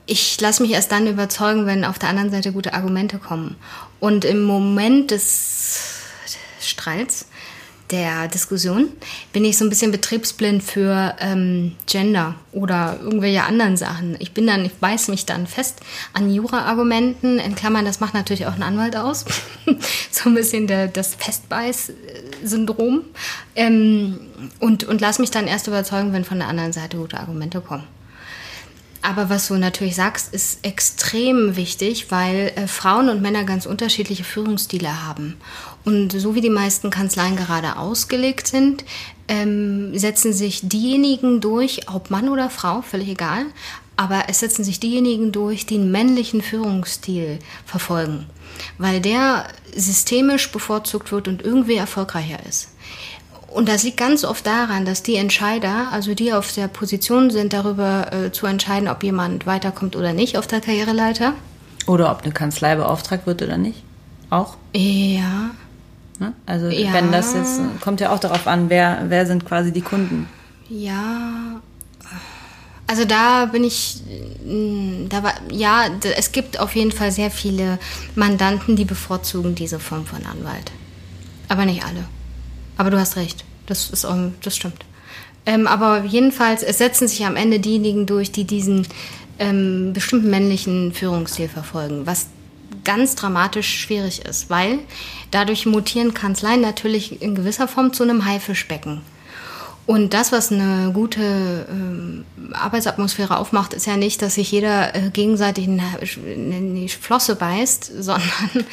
ich lasse mich erst dann überzeugen, wenn auf der anderen Seite gute Argumente kommen. Und im Moment des Streits, der Diskussion, bin ich so ein bisschen betriebsblind für ähm, Gender oder irgendwelche anderen Sachen. Ich bin dann, ich beiß mich dann fest an Jura-Argumenten. In Klammern, das macht natürlich auch ein Anwalt aus. so ein bisschen der, das Festbeiß-Syndrom. Ähm, und, und lass mich dann erst überzeugen, wenn von der anderen Seite gute Argumente kommen. Aber was du natürlich sagst, ist extrem wichtig, weil äh, Frauen und Männer ganz unterschiedliche Führungsstile haben. Und so wie die meisten Kanzleien gerade ausgelegt sind, ähm, setzen sich diejenigen durch, ob Mann oder Frau, völlig egal, aber es setzen sich diejenigen durch, die einen männlichen Führungsstil verfolgen, weil der systemisch bevorzugt wird und irgendwie erfolgreicher ist. Und das liegt ganz oft daran, dass die Entscheider, also die auf der Position sind, darüber äh, zu entscheiden, ob jemand weiterkommt oder nicht auf der Karriereleiter. Oder ob eine Kanzlei beauftragt wird oder nicht. Auch. Ja. Ne? Also Ja. wenn das jetzt, kommt ja auch darauf an, wer, wer sind quasi die Kunden. Ja. Also da bin ich, mm, da war, ja, es gibt auf jeden Fall sehr viele Mandanten, die bevorzugen diese Form von Anwalt. Aber nicht alle. Aber du hast recht. Das ist, auch- das stimmt. Ähm, aber jedenfalls, es setzen sich am Ende diejenigen durch, die diesen ähm, bestimmten männlichen Führungsstil verfolgen, was ganz dramatisch schwierig ist, weil dadurch mutieren Kanzleien natürlich in gewisser Form zu einem Haifischbecken. Und das, was eine gute ähm, Arbeitsatmosphäre aufmacht, ist ja nicht, dass sich jeder äh, gegenseitig in, in die Flosse beißt, sondern,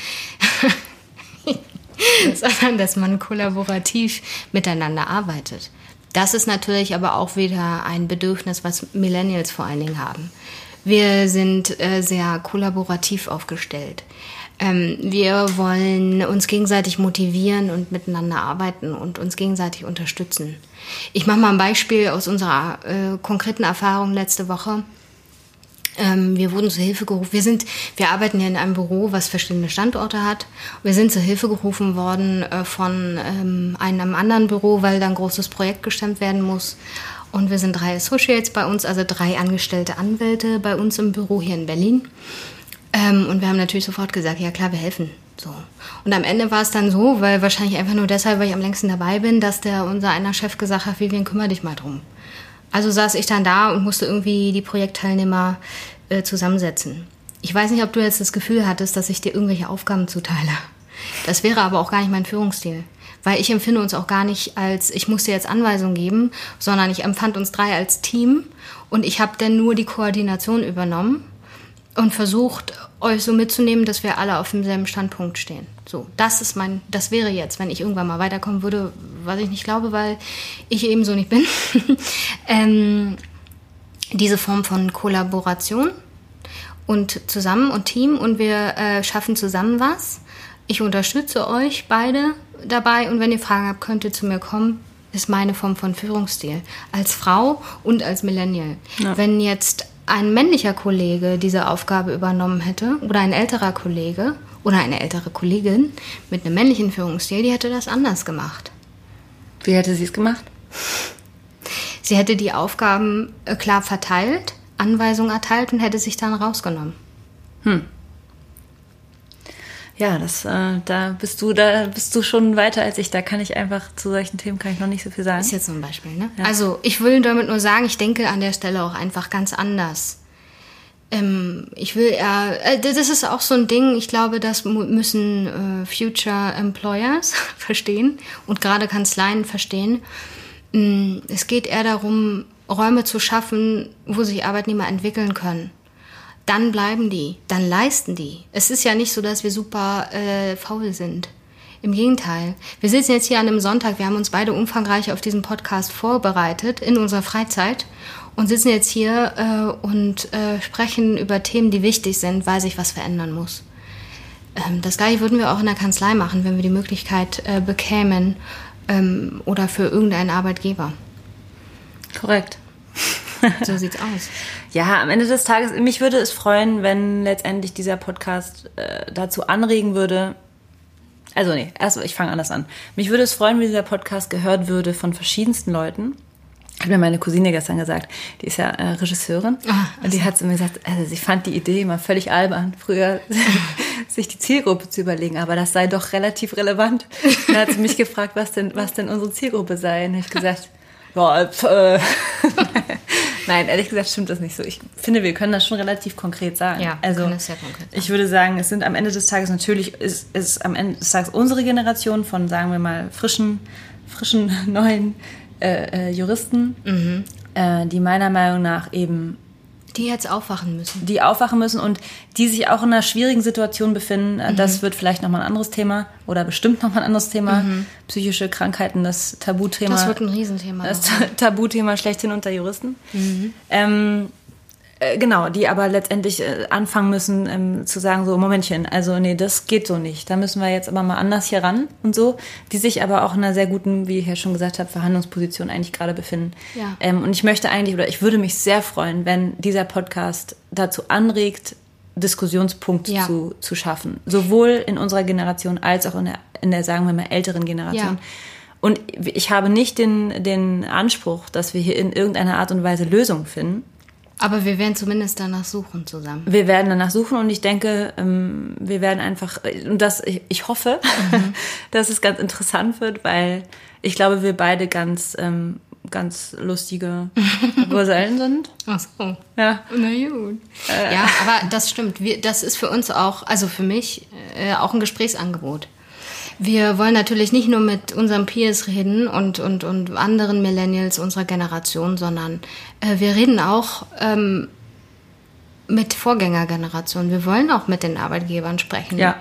sondern dass man kollaborativ miteinander arbeitet. Das ist natürlich aber auch wieder ein Bedürfnis, was Millennials vor allen Dingen haben. Wir sind äh, sehr kollaborativ aufgestellt. Ähm, wir wollen uns gegenseitig motivieren und miteinander arbeiten und uns gegenseitig unterstützen. Ich mache mal ein Beispiel aus unserer äh, konkreten Erfahrung letzte Woche. Ähm, wir wurden zur Hilfe gerufen. Wir sind, wir arbeiten ja in einem Büro, was verschiedene Standorte hat. Wir sind zur Hilfe gerufen worden äh, von ähm, einem anderen Büro, weil da ein großes Projekt gestemmt werden muss. Und wir sind drei Associates bei uns, also drei angestellte Anwälte bei uns im Büro hier in Berlin. Ähm, und wir haben natürlich sofort gesagt, ja klar, wir helfen. So. Und am Ende war es dann so, weil wahrscheinlich einfach nur deshalb, weil ich am längsten dabei bin, dass der unser einer Chef gesagt hat, Vivian, kümmere dich mal drum. Also saß ich dann da und musste irgendwie die Projektteilnehmer äh, zusammensetzen. Ich weiß nicht, ob du jetzt das Gefühl hattest, dass ich dir irgendwelche Aufgaben zuteile. Das wäre aber auch gar nicht mein Führungsstil. Weil ich empfinde uns auch gar nicht als, ich muss dir jetzt Anweisungen geben, sondern ich empfand uns drei als Team und ich habe dann nur die Koordination übernommen und versucht, euch so mitzunehmen, dass wir alle auf demselben Standpunkt stehen. So, das ist mein, das wäre jetzt, wenn ich irgendwann mal weiterkommen würde, was ich nicht glaube, weil ich eben so nicht bin. ähm, diese Form von Kollaboration und zusammen und Team und wir äh, schaffen zusammen was. Ich unterstütze euch beide dabei und wenn ihr Fragen habt, könnt ihr zu mir kommen. Ist meine Form von Führungsstil. Als Frau und als Millennial. Wenn jetzt ein männlicher Kollege diese Aufgabe übernommen hätte oder ein älterer Kollege oder eine ältere Kollegin mit einem männlichen Führungsstil, die hätte das anders gemacht. Wie hätte sie es gemacht? Sie hätte die Aufgaben äh, klar verteilt, Anweisungen erteilt und hätte sich dann rausgenommen. Ja, das, äh, da bist du, da bist du schon weiter als ich. Da kann ich einfach zu solchen Themen kann ich noch nicht so viel sagen. Ist jetzt so ein Beispiel, ne? Also ich will damit nur sagen, ich denke an der Stelle auch einfach ganz anders. Ähm, ich will eher, äh, das ist auch so ein Ding, ich glaube, das müssen äh, Future Employers verstehen und gerade Kanzleien verstehen. Mm, Es geht eher darum, Räume zu schaffen, wo sich Arbeitnehmer entwickeln können. Dann bleiben die, dann leisten die. Es ist ja nicht so, dass wir super äh, faul sind. Im Gegenteil. Wir sitzen jetzt hier an einem Sonntag, wir haben uns beide umfangreich auf diesen Podcast vorbereitet in unserer Freizeit und sitzen jetzt hier äh, und äh, sprechen über Themen, die wichtig sind, weil sich was verändern muss. Ähm, das gleiche würden wir auch in der Kanzlei machen, wenn wir die Möglichkeit äh, bekämen ähm, oder für irgendeinen Arbeitgeber. Korrekt. So sieht's aus. Ja, am Ende des Tages, mich würde es freuen, wenn letztendlich dieser Podcast äh, dazu anregen würde. Also nee, erst ich fange anders an. Mich würde es freuen, wenn dieser Podcast gehört würde von verschiedensten Leuten. Hat mir meine Cousine gestern gesagt, die ist ja äh, Regisseurin. Ah, und die hat zu mir gesagt, also sie fand die Idee immer völlig albern, früher sich die Zielgruppe zu überlegen, aber das sei doch relativ relevant. Dann hat sie mich gefragt, was denn, was denn unsere Zielgruppe sei. Und ich gesagt, ja, äh. Nein, ehrlich gesagt stimmt das nicht so. Ich finde, wir können das schon relativ konkret sagen. Ja, also können das sehr konkret ich würde sagen, es sind am Ende des Tages natürlich ist, ist am Ende des Tages unsere Generation von, sagen wir mal, frischen, frischen neuen äh, äh, Juristen, Mhm. äh, die meiner Meinung nach eben Die jetzt aufwachen müssen. die aufwachen müssen und die sich auch in einer schwierigen Situation befinden. Äh, Mhm. Das wird vielleicht nochmal ein anderes Thema oder bestimmt nochmal ein anderes Thema. Psychische Krankheiten, das Tabuthema. Mhm. Das wird ein Riesenthema. Das Ta- Tabuthema schlechthin unter Juristen. Ähm, äh, genau, die aber letztendlich äh, anfangen müssen ähm, zu sagen, so, Momentchen, also nee, das geht so nicht. Da müssen wir jetzt aber mal anders hier ran und so, die sich aber auch in einer sehr guten, wie ich ja schon gesagt habe, Verhandlungsposition eigentlich gerade befinden. Ja. Ähm, und ich möchte eigentlich, oder ich würde mich sehr freuen, wenn dieser Podcast dazu anregt, Diskussionspunkte Ja. zu, zu schaffen. Sowohl in unserer Generation als auch in der, in der sagen wir mal, älteren Generation. Ja. Und ich habe nicht den, den Anspruch, dass wir hier in irgendeiner Art und Weise Lösungen finden. Aber wir werden zumindest danach suchen zusammen. Wir werden danach suchen und ich denke, ähm, wir werden einfach, und das, ich, hoffe, dass es ganz interessant wird, weil ich glaube, wir beide ganz, ähm, ganz lustige Gesellen sind. Ach so. Ja. Na gut. Ja, aber das stimmt. Wir, das ist für uns auch, also für mich, äh, auch ein Gesprächsangebot. Wir wollen natürlich nicht nur mit unseren Peers reden und, und, und anderen Millennials unserer Generation, sondern äh, wir reden auch ähm, mit Vorgängergenerationen. Wir wollen auch mit den Arbeitgebern sprechen. Ja.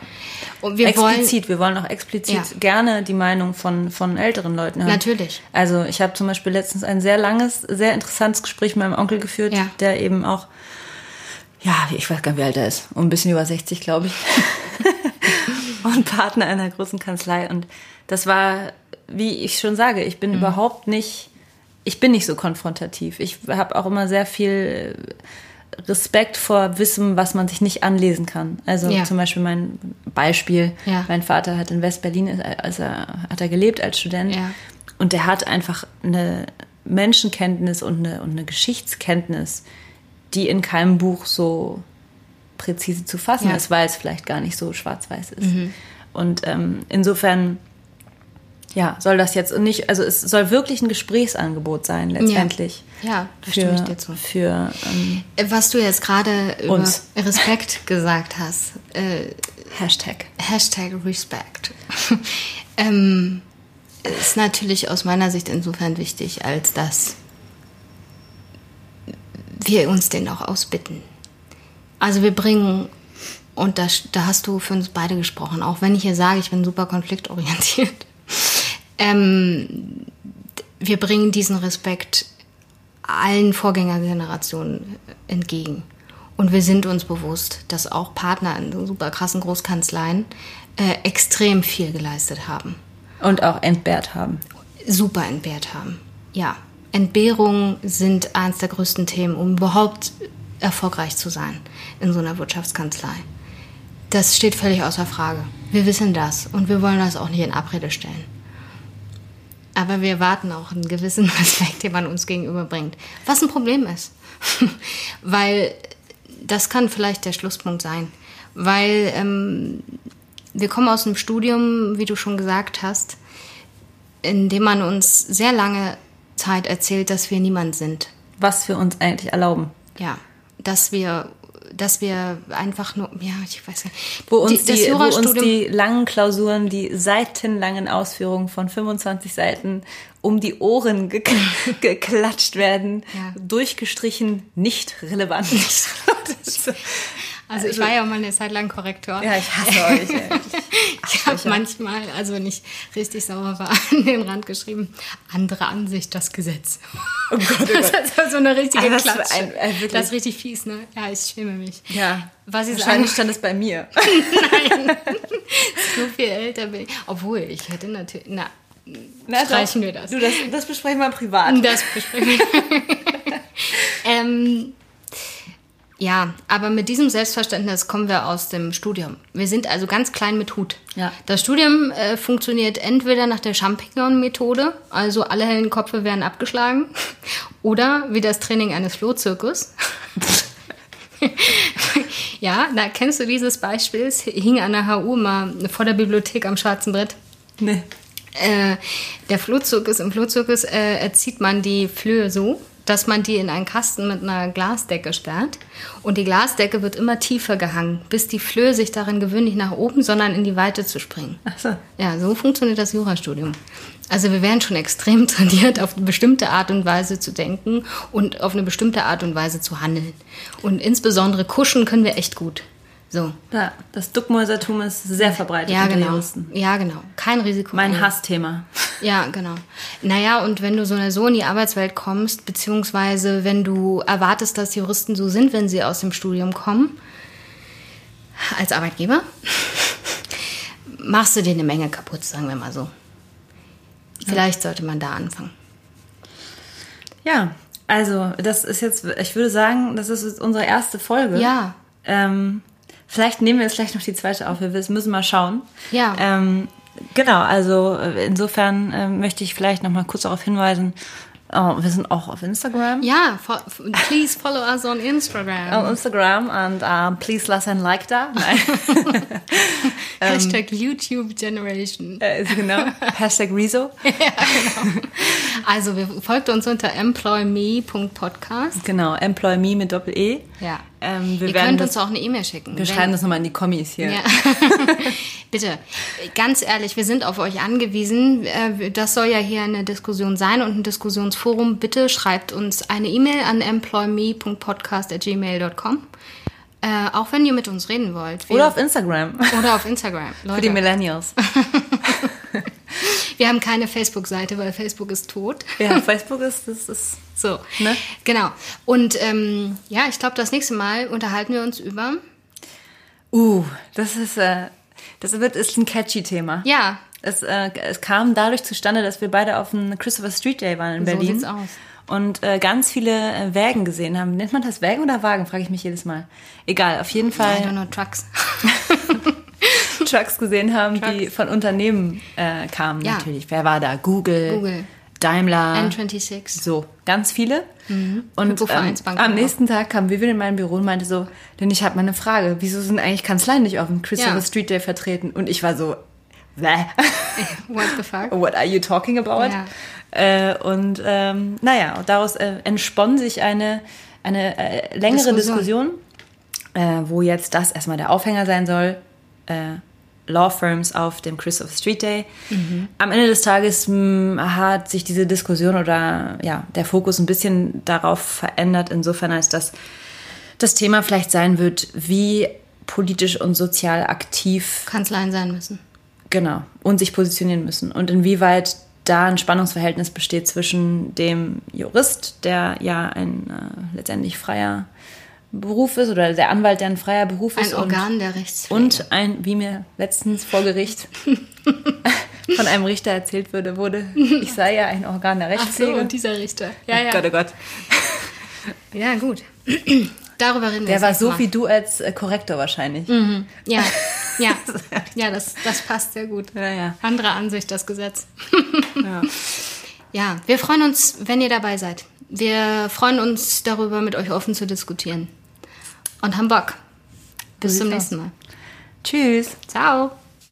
Und wir wollen explizit, wir wollen auch explizit Ja. gerne die Meinung von, von älteren Leuten hören. Natürlich. Also ich habe zum Beispiel letztens ein sehr langes, sehr interessantes Gespräch mit meinem Onkel geführt, Ja. der eben auch, ja, ich weiß gar nicht, wie alt er ist, ein bisschen über 60, glaube ich. und Partner einer großen Kanzlei. Und das war, wie ich schon sage, ich Mhm. bin überhaupt nicht, ich bin nicht so konfrontativ. Ich habe auch immer sehr viel Respekt vor Wissen, was man sich nicht anlesen kann. Also Ja. zum Beispiel mein Beispiel, Ja. mein Vater hat in West-Berlin, als er, hat er gelebt als Student. Ja. Und der hat einfach eine Menschenkenntnis und eine, und eine Geschichtskenntnis, die in keinem Buch so präzise zu fassen Ja. Mhm. ist, weil es vielleicht gar nicht so schwarz-weiß ist. Und ähm, insofern, ja, soll das jetzt nicht, also es soll wirklich ein Gesprächsangebot sein, letztendlich. Ja, da Für, stimme ich dir zu. für ähm, Was du jetzt gerade über Uns. Respekt gesagt hast, äh, Hashtag. Hashtag Respect, ähm, ist natürlich aus meiner Sicht insofern wichtig, als dass wir uns den auch ausbitten. Also wir bringen, und da, da hast du für uns beide gesprochen, auch wenn ich hier sage, ich bin super konfliktorientiert, ähm, wir bringen diesen Respekt allen Vorgängergenerationen entgegen. Und wir sind uns bewusst, dass auch Partner in so super krassen Großkanzleien äh, extrem viel geleistet haben. Und auch entbehrt haben. Super entbehrt haben. Ja, Entbehrungen sind eines der größten Themen, um überhaupt erfolgreich zu sein in so einer Wirtschaftskanzlei. Das steht völlig außer Frage. Wir wissen das und wir wollen das auch nicht in Abrede stellen. Aber wir erwarten auch einen gewissen Respekt, den man uns gegenüberbringt. Was ein Problem ist. Weil das kann vielleicht der Schlusspunkt sein, weil ähm, wir kommen aus einem Studium, wie du schon gesagt hast, in dem man uns sehr lange Zeit erzählt, dass wir niemand sind. Was wir uns eigentlich erlauben. Ja, dass wir dass wir einfach nur, ja, ich weiß nicht. Wo uns die, die, wo uns die langen Klausuren, die seitenlangen Ausführungen von 25 Seiten um die Ohren ge geklatscht werden, ja. durchgestrichen, nicht relevant. Also, ich war ja auch mal eine Zeit lang Korrektor. Ja, ich hasse euch. ich habe manchmal, also wenn ich richtig sauer war, an den Rand geschrieben, andere Ansicht, das Gesetz. Oh Gott, oh Gott. Das ist so eine richtige also Klatsche. Ein, äh, das ist richtig fies, ne? Ja, ich schäme mich. Ja. Was ich Wahrscheinlich stand es bei mir. Nein. so viel älter bin ich. Obwohl, ich hätte natürlich, na, na streichen doch. wir das. Du, das, das besprechen wir privat. Das besprechen wir. ähm, ja, aber mit diesem Selbstverständnis kommen wir aus dem Studium. Wir sind also ganz klein mit Hut. Ja. Das Studium äh, funktioniert entweder nach der Champignon-Methode, also alle hellen Kopfe werden abgeschlagen, oder wie das Training eines Flohzirkus. ja, da kennst du dieses Beispiel? Es hing an der HU mal vor der Bibliothek am schwarzen Brett. Nee. Äh, der Flohzirkus, im Flohzirkus äh, erzieht man die Flöhe so, dass man die in einen Kasten mit einer Glasdecke sperrt. Und die Glasdecke wird immer tiefer gehangen, bis die Flöhe sich darin gewöhnen, nicht nach oben, sondern in die Weite zu springen. Ach so. Ja, so funktioniert das Jurastudium. Also wir werden schon extrem trainiert, auf eine bestimmte Art und Weise zu denken und auf eine bestimmte Art und Weise zu handeln. Und insbesondere kuschen können wir echt gut. So. Ja, das Duckmäusertum ist sehr verbreitet ja, unter genau. Juristen. Ja, genau. Kein Risiko. Mein Hassthema. Ja, genau. Naja, und wenn du so eine so in die Arbeitswelt kommst, beziehungsweise wenn du erwartest, dass Juristen so sind, wenn sie aus dem Studium kommen, als Arbeitgeber, machst du dir eine Menge kaputt, sagen wir mal so. Vielleicht sollte man da anfangen. Ja, also das ist jetzt, ich würde sagen, das ist unsere erste Folge. Ja. Ähm, Vielleicht nehmen wir jetzt gleich noch die zweite auf. Wir müssen mal schauen. Ja. Ähm, genau, also äh, insofern äh, möchte ich vielleicht noch mal kurz darauf hinweisen, Oh, wir sind auch auf Instagram. Ja, fo please follow us on Instagram. On Instagram and uh, please lass ein Like da. Nein. Hashtag YouTube Generation. Äh, genau. Hashtag Rezo. ja, genau. Also wir folgt uns unter employme.podcast. Genau, employme mit Doppel-E. Ja. Ähm, wir Ihr könnt uns auch eine E-Mail schicken. Wir schreiben das nochmal in die Kommis hier. Ja. Bitte, ganz ehrlich, wir sind auf euch angewiesen. Äh, das soll ja hier eine Diskussion sein und ein Diskussionsforum. Bitte schreibt uns eine E-Mail an employme.podcast.gmail.com. Äh, auch wenn ihr mit uns reden wollt. Wir oder auf Instagram. Oder auf Instagram. Leute. Für die Millennials. Wir haben keine Facebook-Seite, weil Facebook ist tot. Ja, Facebook ist, das ist so. Ne? Genau. Und ähm, ja, ich glaube, das nächste Mal unterhalten wir uns über. Uh, das ist, äh, das wird, ist ein catchy Thema. Ja. Es, äh, es kam dadurch zustande, dass wir beide auf dem Christopher Street Day waren in Berlin. So sieht's aus. Und äh, ganz viele äh, Wägen gesehen haben. Nennt man das Wägen oder Wagen, frage ich mich jedes Mal. Egal, auf jeden Fall. I don't know, Trucks. Trucks gesehen haben, Trucks. die von Unternehmen äh, kamen ja. natürlich. Wer war da? Google. Google. Daimler. N26. So, ganz viele. Mhm. Und ähm, am nächsten Tag kam Vivian in mein Büro und meinte so, denn ich habe mal eine Frage, wieso sind eigentlich Kanzleien nicht auf dem Christopher ja. Street Day vertreten? Und ich war so, Bäh. What the fuck? What are you talking about? Ja. Äh, und ähm, naja, daraus äh, entspann sich eine, eine äh, längere Diskussion, Diskussion äh, wo jetzt das erstmal der Aufhänger sein soll. Law Firms auf dem Christopher Street Day. Mhm. Am Ende des Tages mh, hm, hat sich diese Diskussion oder ja, der Fokus ein bisschen darauf verändert, insofern als dass das Thema vielleicht sein wird, wie politisch und sozial aktiv Kanzleien sein müssen. Genau, und sich positionieren müssen. Und inwieweit da ein Spannungsverhältnis besteht zwischen dem Jurist, der ja ein äh, letztendlich freier Beruf ist oder der Anwalt, der ein freier Beruf ist. Ein Organ und, der Rechtspflege. Und ein, wie mir letztens vor Gericht von einem Richter erzählt wurde, wurde, ich sei ja ein Organ der Rechtspflege. Ach so, und dieser Richter. Ja, oh ja. Gott, oh Gott. Ja, gut. Darüber reden wir Der war so mal. wie du als äh, Korrektor wahrscheinlich. Mhm. Ja, ja, ja, das, das passt sehr gut. Ja, ja. Andere Ansicht, das Gesetz. ja. ja, wir freuen uns, wenn ihr dabei seid. Wir freuen uns darüber, mit euch offen zu diskutieren. Und haben Bock. Bis zum nächsten Mal. Tschüss. Ciao.